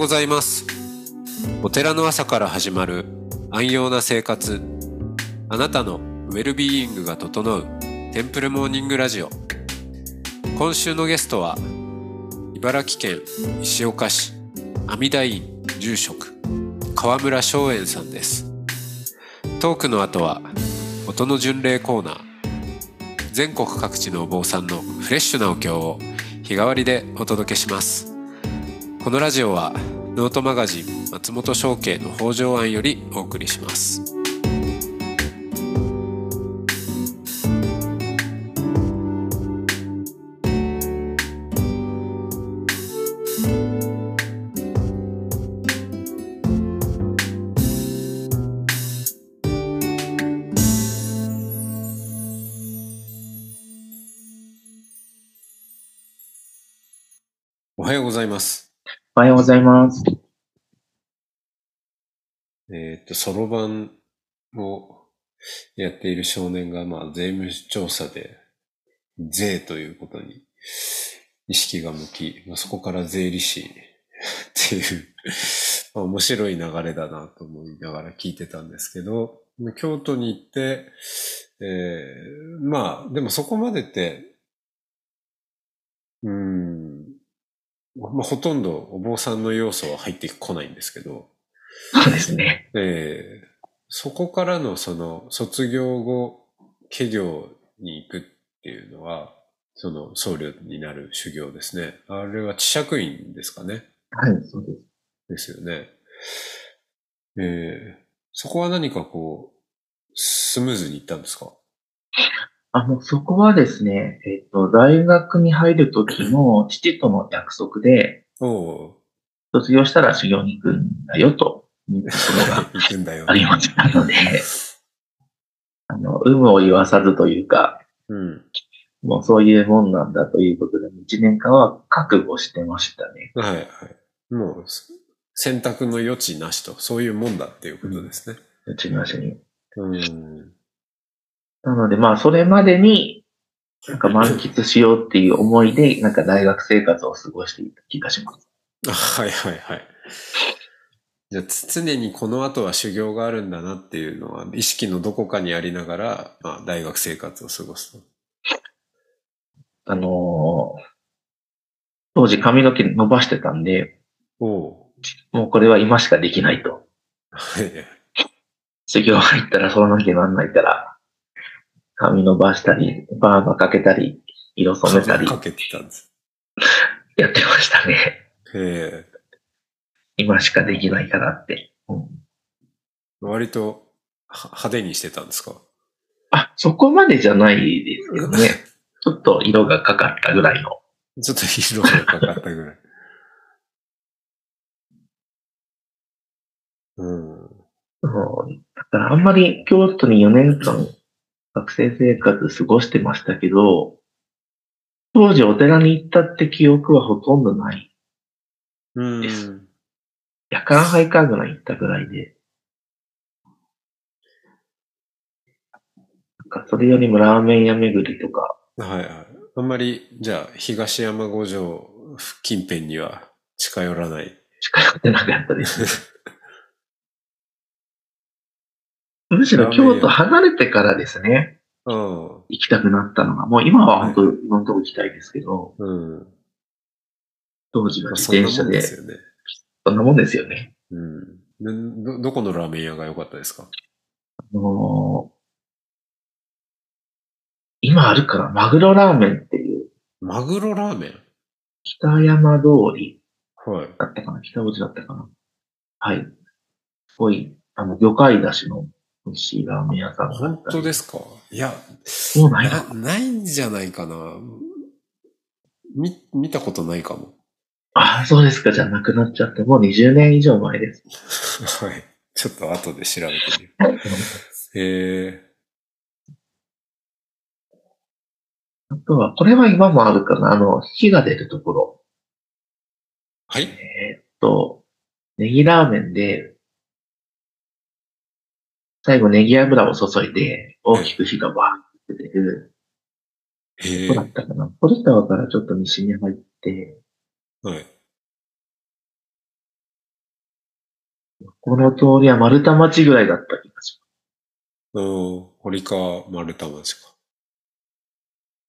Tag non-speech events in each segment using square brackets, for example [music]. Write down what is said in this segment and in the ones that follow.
ございます。お寺の朝から始まる安養な生活。あなたのウェルビーイングが整うテンプルモーニングラジオ。今週のゲストは茨城県石岡市阿弥陀院住職川村松園さんです。トークの後は音の巡礼コーナー。全国各地のお坊さんのフレッシュなお経を日替わりでお届けします。このラジオはノートマガジン松本商家の北条庵よりお送りします。おはようございます。えっと、そろばんをやっている少年が、まあ、税務調査で、税ということに意識が向き、まあ、そこから税理士 [laughs] っていう、まあ、面白い流れだなと思いながら聞いてたんですけど、京都に行って、えーまあ、でもそこまでって、うん、まあ、ほとんどお坊さんの要素は入ってこないんですけど、そうですね。ええそこからのその卒業後、家業に行くっていうのは、その僧侶になる修行ですね。あれは智釈院ですかね。はい、そうです。ですよね。ええそこは何かこう、スムーズに行ったんですか？あの、そこはですね、えっ、と、大学に入るときの父との約束で、おお卒業したら修行に行くんだよというところが行くんだよ。ありましたので、あの、有無を言わさずというか、うん。もうそういうもんなんだということで、1年間は覚悟してましたね。はいはい。もう、選択の余地なしと、そういうもんだっていうことですね。うちの足に。うん。なので、まあ、それまでに、なんか満喫しようっていう思いで、なんか大学生活を過ごしていた気がします。あはいはいはい。じゃあ、つ常にこの後は修行があるんだなっていうのは、意識のどこかにありながら、まあ、大学生活を過ごすと。あのー当時髪の毛伸ばしてたんで、おおもうこれは今しかできないと。はい。修行入ったらその毛なんないから、髪伸ばしたり、バーバかけたり、色染めたり、かけてたんです。やってましたね。へえ。今しかできないからって。うん割とは派手にしてたんですか？あ、そこまでじゃないですけどね。[laughs] ちょっと色がかかったぐらいの。ちょっと色がかかったぐらい。[laughs] うん。うんだからあんまり京都に4年間学生生活過ごしてましたけど、当時お寺に行ったって記憶はほとんどない。うん。です夜間配下ぐらい行ったぐらいで。なんかそれよりもラーメン屋巡りとか、はいはい。あんまり、じゃあ、東山五条近辺には近寄らない。近寄ってなかったです。[laughs] むしろ京都離れてからですね、うん。行きたくなったのが、もう今は本当今のところ行きたいですけど、うん。当時はまあ、自そんな転車で、もんですよね。そんなもんですよね。うん。でど、どこのラーメン屋が良かったですか？あのー今あるから、マグロラーメンっていう、マグロラーメン？北山通りはい。だったかな？北大路だったかな？はい。すごい、あの、魚介だしの美味しいラーメン屋さん本当ですか？いや、そうなんや。なないんじゃないかな。み、見たことないかも。ああ、そうですか。じゃなくなっちゃって、もう20年以上前です。[laughs] はい。ちょっと後で調べてみる。[laughs] へえあとは、これは今もあるかな。あの、火が出るところ。はい。えーっと、ネギラーメンで、最後ネギ油を注いで、大きく火がバーって出る。へえどこだったかな？ポルタワからちょっと西に入って、はい。この通りは丸太町ぐらいだった気がしうん、堀川丸太町か。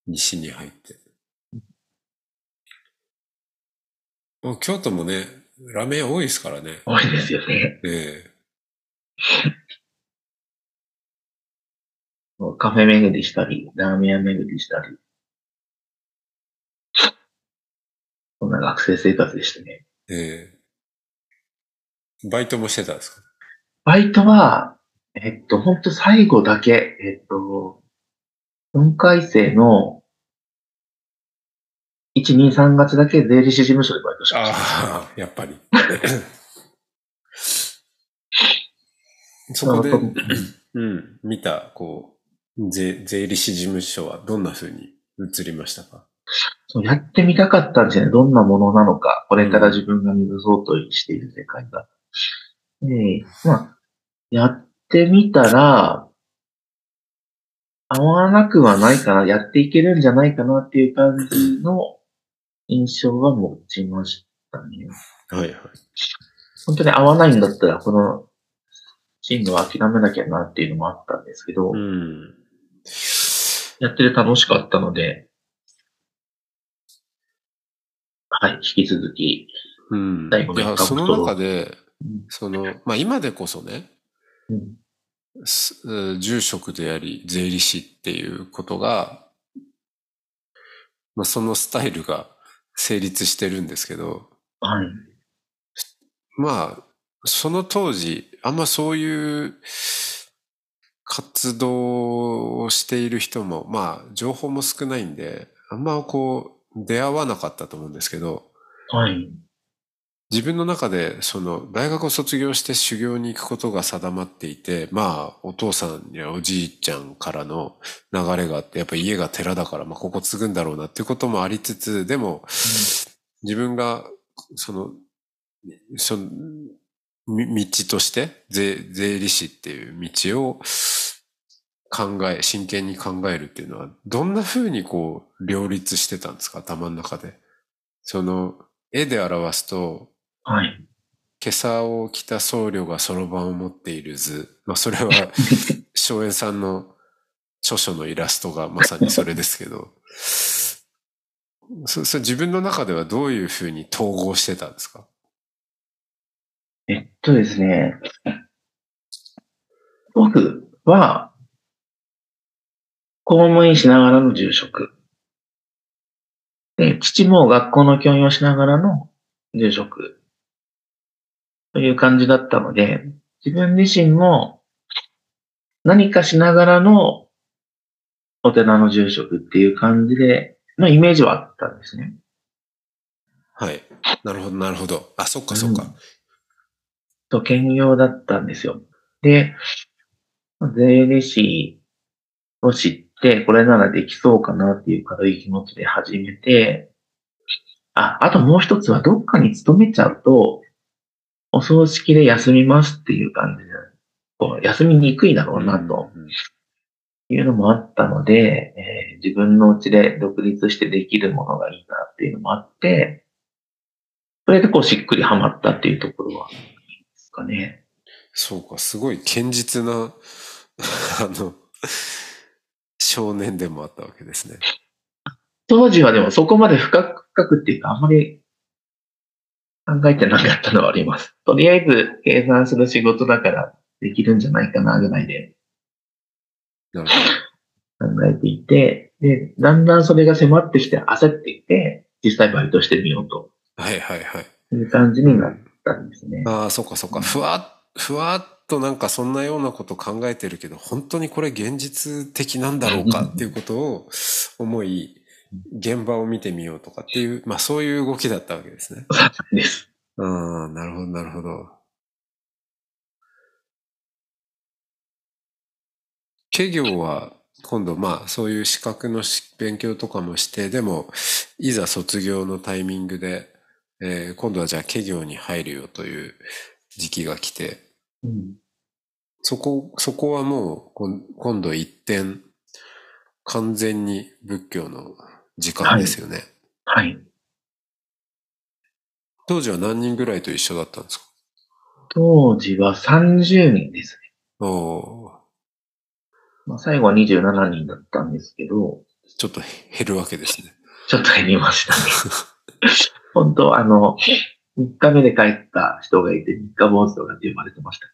西に入って。もう京都もね、ラーメン屋多いですからね。ます。多いですよね。ええカフェ巡りしたり、ラーメン屋巡りしたり。そんな学生生活でしたね。ええバイトもしてたんですか？バイトは、えっと、ほんと最後だけ、えっと、4回生の1、2、3月だけ税理士事務所でバイトしました。ああ、やっぱり。[laughs] そこで、うん、見た、こう、税、税理士事務所はどんな風に映りましたか？そうやってみたかったんですよね。どんなものなのか。これから自分が目指そうとしている世界が。で、まあ、やってみたら、合わなくはないかな。やっていけるんじゃないかなっていう感じの印象は持ちましたね。はいはい。本当に合わないんだったら、この進路は諦めなきゃなっていうのもあったんですけど、うん。やってて楽しかったので、はい、引き続き、うん。いや、その中でうん、その、まあ今でこそね、うん。住職であり、税理士っていうことが、まあそのスタイルが成立してるんですけど、はい、まあ、その当時、あんまそういう活動をしている人も、まあ、情報も少ないんで、あんまこう、出会わなかったと思うんですけど、はい、自分の中で、その、大学を卒業して修行に行くことが定まっていて、まあ、お父さんやおじいちゃんからの流れがあって、やっぱ家が寺だから、まあ、ここ継ぐんだろうなっていうこともありつつ、でも、自分が、その、その、み道として、税、税理士っていう道を考え、真剣に考えるっていうのは、どんな風にこう、両立してたんですか？頭の中で。その、絵で表すと、はい。今朝を着た僧侶がそろばんを持っている図。まあ、それは、[laughs] 松園さんの著書のイラストがまさにそれですけど、そそれ自分の中ではどういうふうに統合してたんですか？えっとですね、僕は、公務員しながらの住職。で、父も学校の教員をしながらの住職。という感じだったので、自分自身も何かしながらのお寺の住職っていう感じで、のイメージはあったんですね。はい。なるほど、なるほど。あ、そっかそっか。と兼業だったんですよ。で、税理士を知って、これならできそうかなっていう軽い気持ちで始めて、あ、あともう一つはどっかに勤めちゃうと、お葬式で休みますっていう感じで、こう休みにくいだろうなというのもあったので、えー自分の家で独立してできるものがいいなっていうのもあって、それでこうしっくりハマったっていうところは、ですかね。そうか、すごい堅実な、[laughs] あの、少年でもあったわけですね。当時はでもそこまで深く、深くっていうかあんまり考えてなかったのはあります。とりあえず計算する仕事だからできるんじゃないかなぐらいでなるほ考えていて、で、だんだんそれが迫ってきて焦っていて、実際バイトしてみようとど。はいはいはい。いう感じになったんですね。ああ、そっかそっか。ふわっ、ふわっとなんかそんなようなこと考えてるけど、本当にこれ現実的なんだろうかっていうことを思い、現場を見てみようとかっていう、まあそういう動きだったわけですね。です。ああ、なるほどなるほど。企業は今度まあそういう資格のし勉強とかもして、でもいざ卒業のタイミングで、えー今度はじゃあ企業に入るよという時期が来て、うん、そこ、そこはもう今度一点完全に仏教の時間ですよね。はい。当時は何人ぐらいと一緒だったんですか？当時は30人ですね。おーまあ、最後は27人だったんですけど、ちょっと減るわけですね。ちょっと減りましたね。[laughs] 本当あの、3日目で帰った人がいて、3日坊主とかって呼ばれてました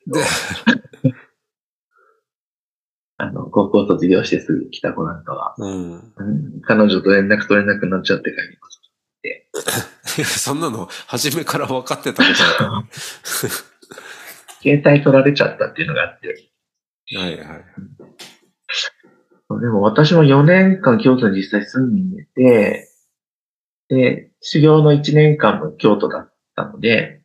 けど、[laughs] あの、高校卒業してすぐ来た子なんかは、うん。うん彼女と連絡取れなくなっちゃって帰りました。[laughs] そんなの、初めから分かってたことだっ携帯取られちゃったっていうのがあって、た。はいはい。でも私も4年間京都に実際住んでて、で、修行の1年間も京都だったので、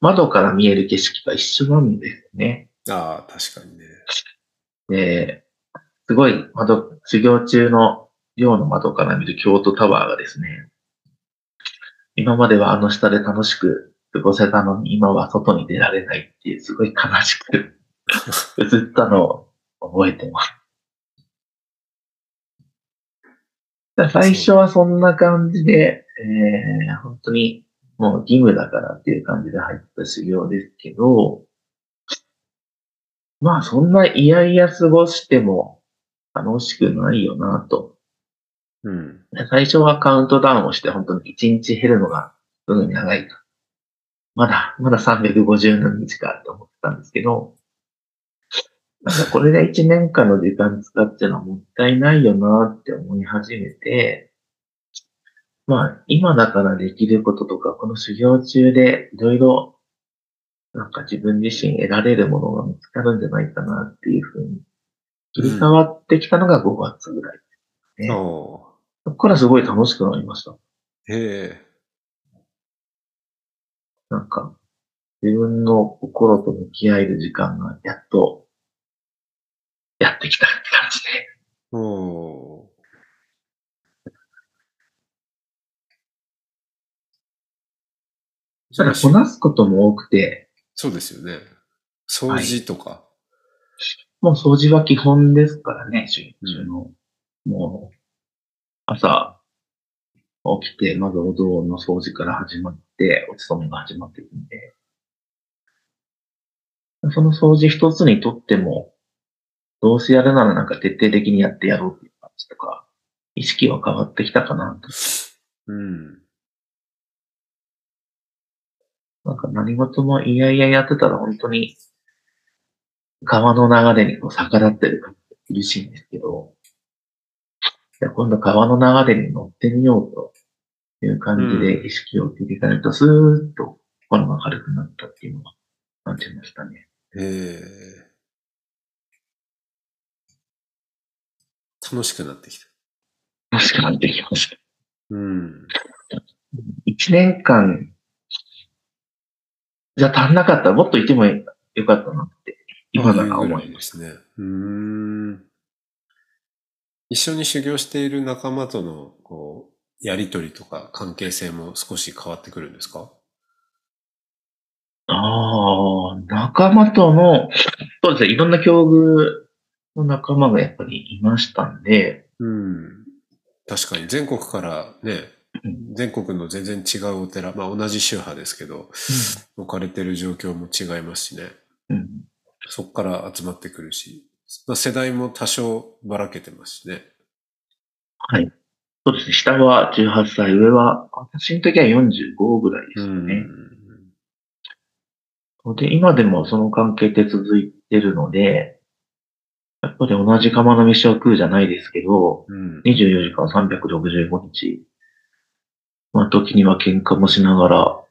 窓から見える景色が一緒なんですよね。ああ、確かにね。で、すごい窓、修行中の寮の窓から見る京都タワーがですね、今まではあの下で楽しく過ごせたのに今は外に出られないっていうすごい悲しく [laughs] 映ったのを覚えてます。最初はそんな感じで、えー、本当にもう義務だからっていう感じで入った修行ですけど、まあそんな嫌々過ごしても楽しくないよなと。うん。最初はカウントダウンをして本当に1日減るのがすぐに長いか。まだ、まだ350何日かと思ってたんですけど、なんかこれで1年間の時間使ってのはもったいないよなって思い始めて、まあ今だからできることとか、この修行中でいろいろなんか自分自身得られるものが見つかるんじゃないかなっていうふうに切り替わってきたのが5月ぐらいですね。おそこからすごい楽しくなりました。ーへえ。なんか、自分の心と向き合える時間がやっと、やってきたって感じで。おーただ、こなすことも多くて、そうですよね。掃除とか。もう掃除は基本ですからね、週中の。もう、朝、起きて、まずお堂の掃除から始まって、お勤めが始まっていくんで、その掃除一つにとっても、どうせやるならなんか徹底的にやってやろうっていう感じとか、意識は変わってきたかなと。うん。なんか何事もいやいややってたら本当に、川の流れにこう逆らってるから苦しいんですけど、いや今度川の流れに乗ってみようという感じで意識を切り替えると、スーッと心が軽くなったっていうのは感じましたね。へえ。楽しくなってきた。楽しくなってきました。うん。一年間、じゃ足んなかったらもっといてもよかったなって、今なら思います。すね。うーん。一緒に修行している仲間との、こう、やりとりとか関係性も少し変わってくるんですか？ああ、仲間との、そうですね、いろんな境遇の仲間がやっぱりいましたんで、うん。確かに全国からね、うん全国の全然違うお寺、まあ同じ宗派ですけど、置かれてる状況も違いますしね。うんそこから集まってくるし、まあ、世代も多少ばらけてますしね。はい。そうですね、下は18歳、上は、私の時は45ぐらいでしたね。で、今でもその関係って続いてるので、やっぱり同じ釜の飯を食うじゃないですけど、うん。24時間365日、まあ時には喧嘩もしながら、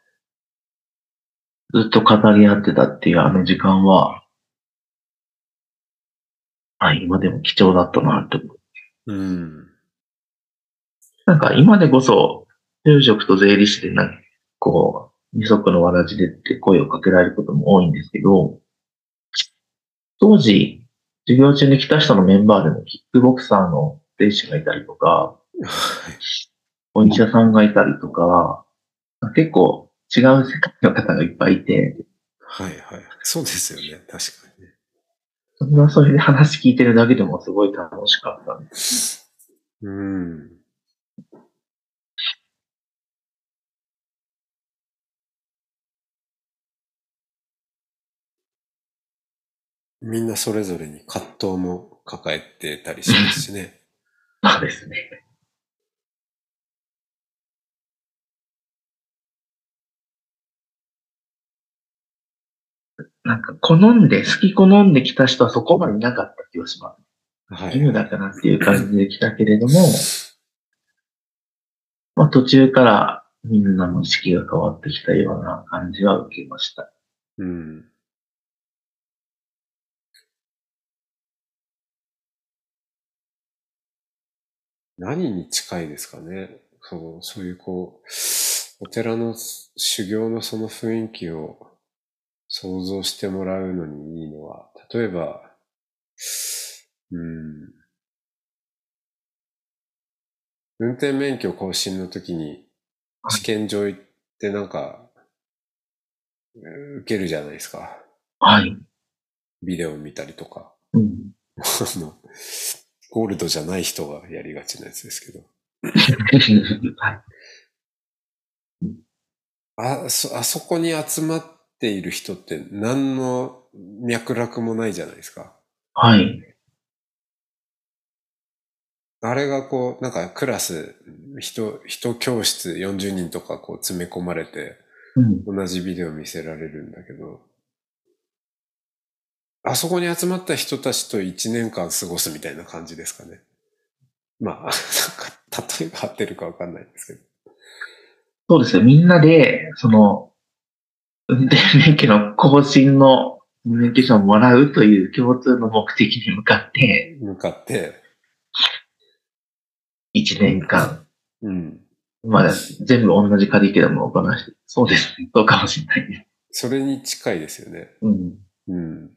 ずっと語り合ってたっていうあの時間は、はい、今でも貴重だったなって思う。うん。なんか今でこそ、住職と税理士でなんか、こう、二足のわらじでって声をかけられることも多いんですけど、当時、授業中に来た人のメンバーでもキックボクサーの選手がいたりとか、[laughs] お医者さんがいたりとか、結構違う世界の方がいっぱいいて、はいはい。そうですよね。確かにね。そんなそれで話聞いてるだけでもすごい楽しかったんです。うん。みんなそれぞれに葛藤も抱えてたりしますしね。[laughs] そうですね。なんか、好んで、好き好んできた人はそこまでいなかった気がします。はい。義務だからっていう感じで来たけれども、まあ途中からみんなの意識が変わってきたような感じは受けました。うん。何に近いですかねそう、そういうこう、お寺の修行のその雰囲気を想像してもらうのにいいのは、例えば、うん、運転免許更新の時に試験場行ってなんか、受けるじゃないですか。はい。ビデオ見たりとか。うん。[laughs] あの、ゴールドじゃない人がやりがちなやつですけど。[laughs] はい。あ、そ、あそこに集まっている人って何の脈絡もないじゃないですか。はい。あれがこう、なんかクラス、人、人教室40人とかこう詰め込まれて、うん。同じビデオ見せられるんだけど、あそこに集まった人たちと1年間過ごすみたいな感じですかね。まあ、[laughs] なんか、例えが合ってるかわかんないですけど。そうですね。みんなで、その、運転免許の更新の免許証をもらうという共通の目的に向かって、向かって、1年間、うん。まあ、全部同じカリキュラムをこなして、そうですね。そうかもしれないです。それに近いですよね。うん。うん。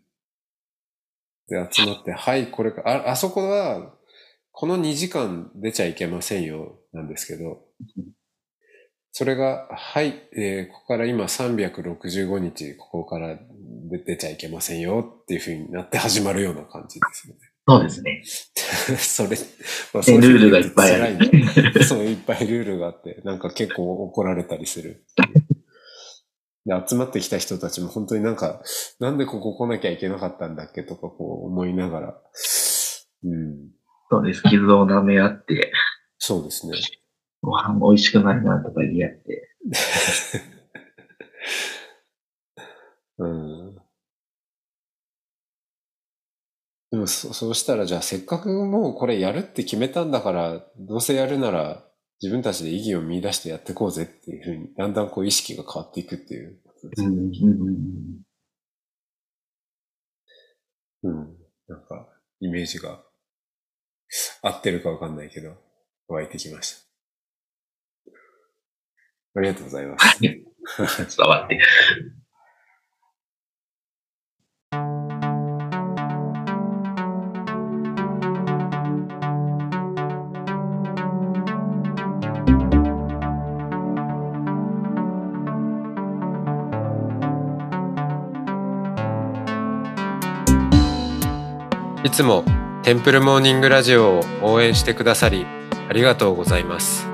で、集まって、はい、これか、あ、あそこは、この2時間出ちゃいけませんよ、なんですけど、それが、はい、えーここから今365日、ここから出出ちゃいけませんよっていう風になって始まるような感じですよね。そうですね。[laughs] それ、まあ、でルールがいっぱいあるそう、いっぱいルールがあって、なんか結構怒られたりする。で、集まってきた人たちも本当になんか、なんでここ来なきゃいけなかったんだっけとかこう思いながら、うん、そうです。傷を舐め合って、そうですね。ご飯美味しくないなとか言い合って。[laughs] うん。でもそ、そうしたら、じゃあせっかくもうこれやるって決めたんだから、どうせやるなら自分たちで意義を見出してやっていこうぜっていうふうに、だんだんこう意識が変わっていくっていうことですね。うんうんうん。なんか、イメージが合ってるかわかんないけど、湧いてきました。ありがとうございます。[laughs] 伝わって。いつもテンプルモーニングラジオを応援してくださりありがとうございます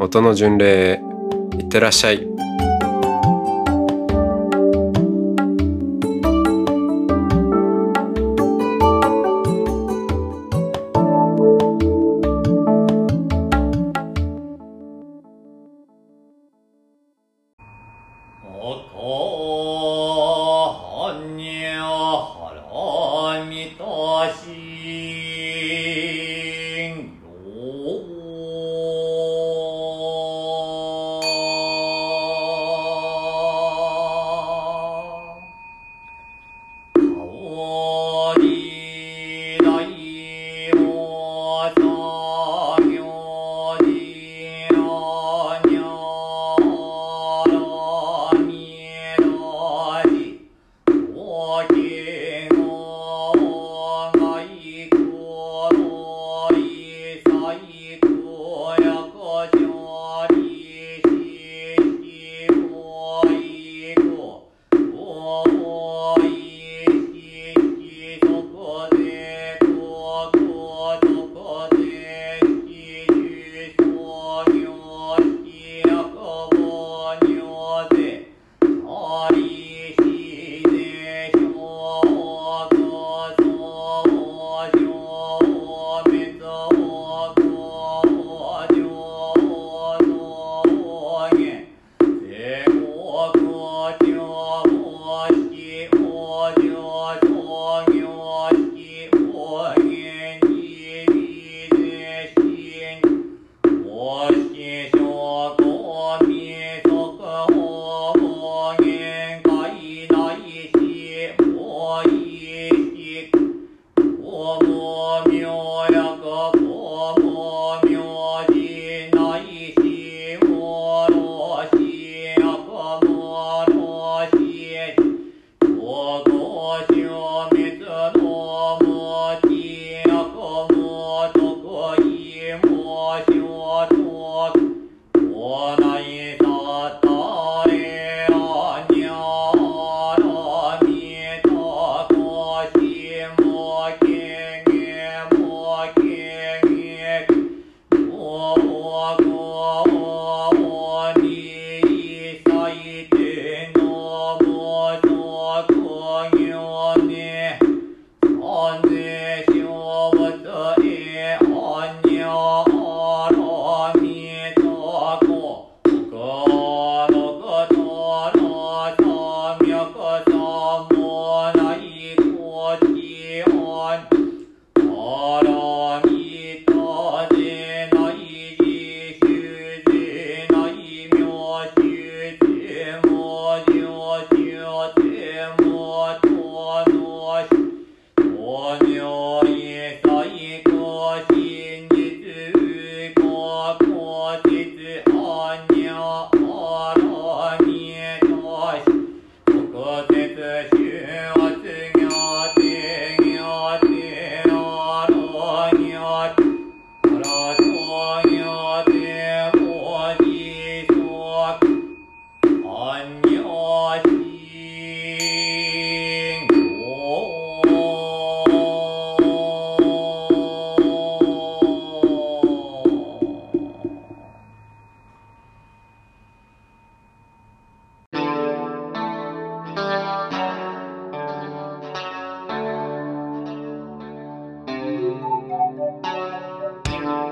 音の巡礼へいってらっしゃい。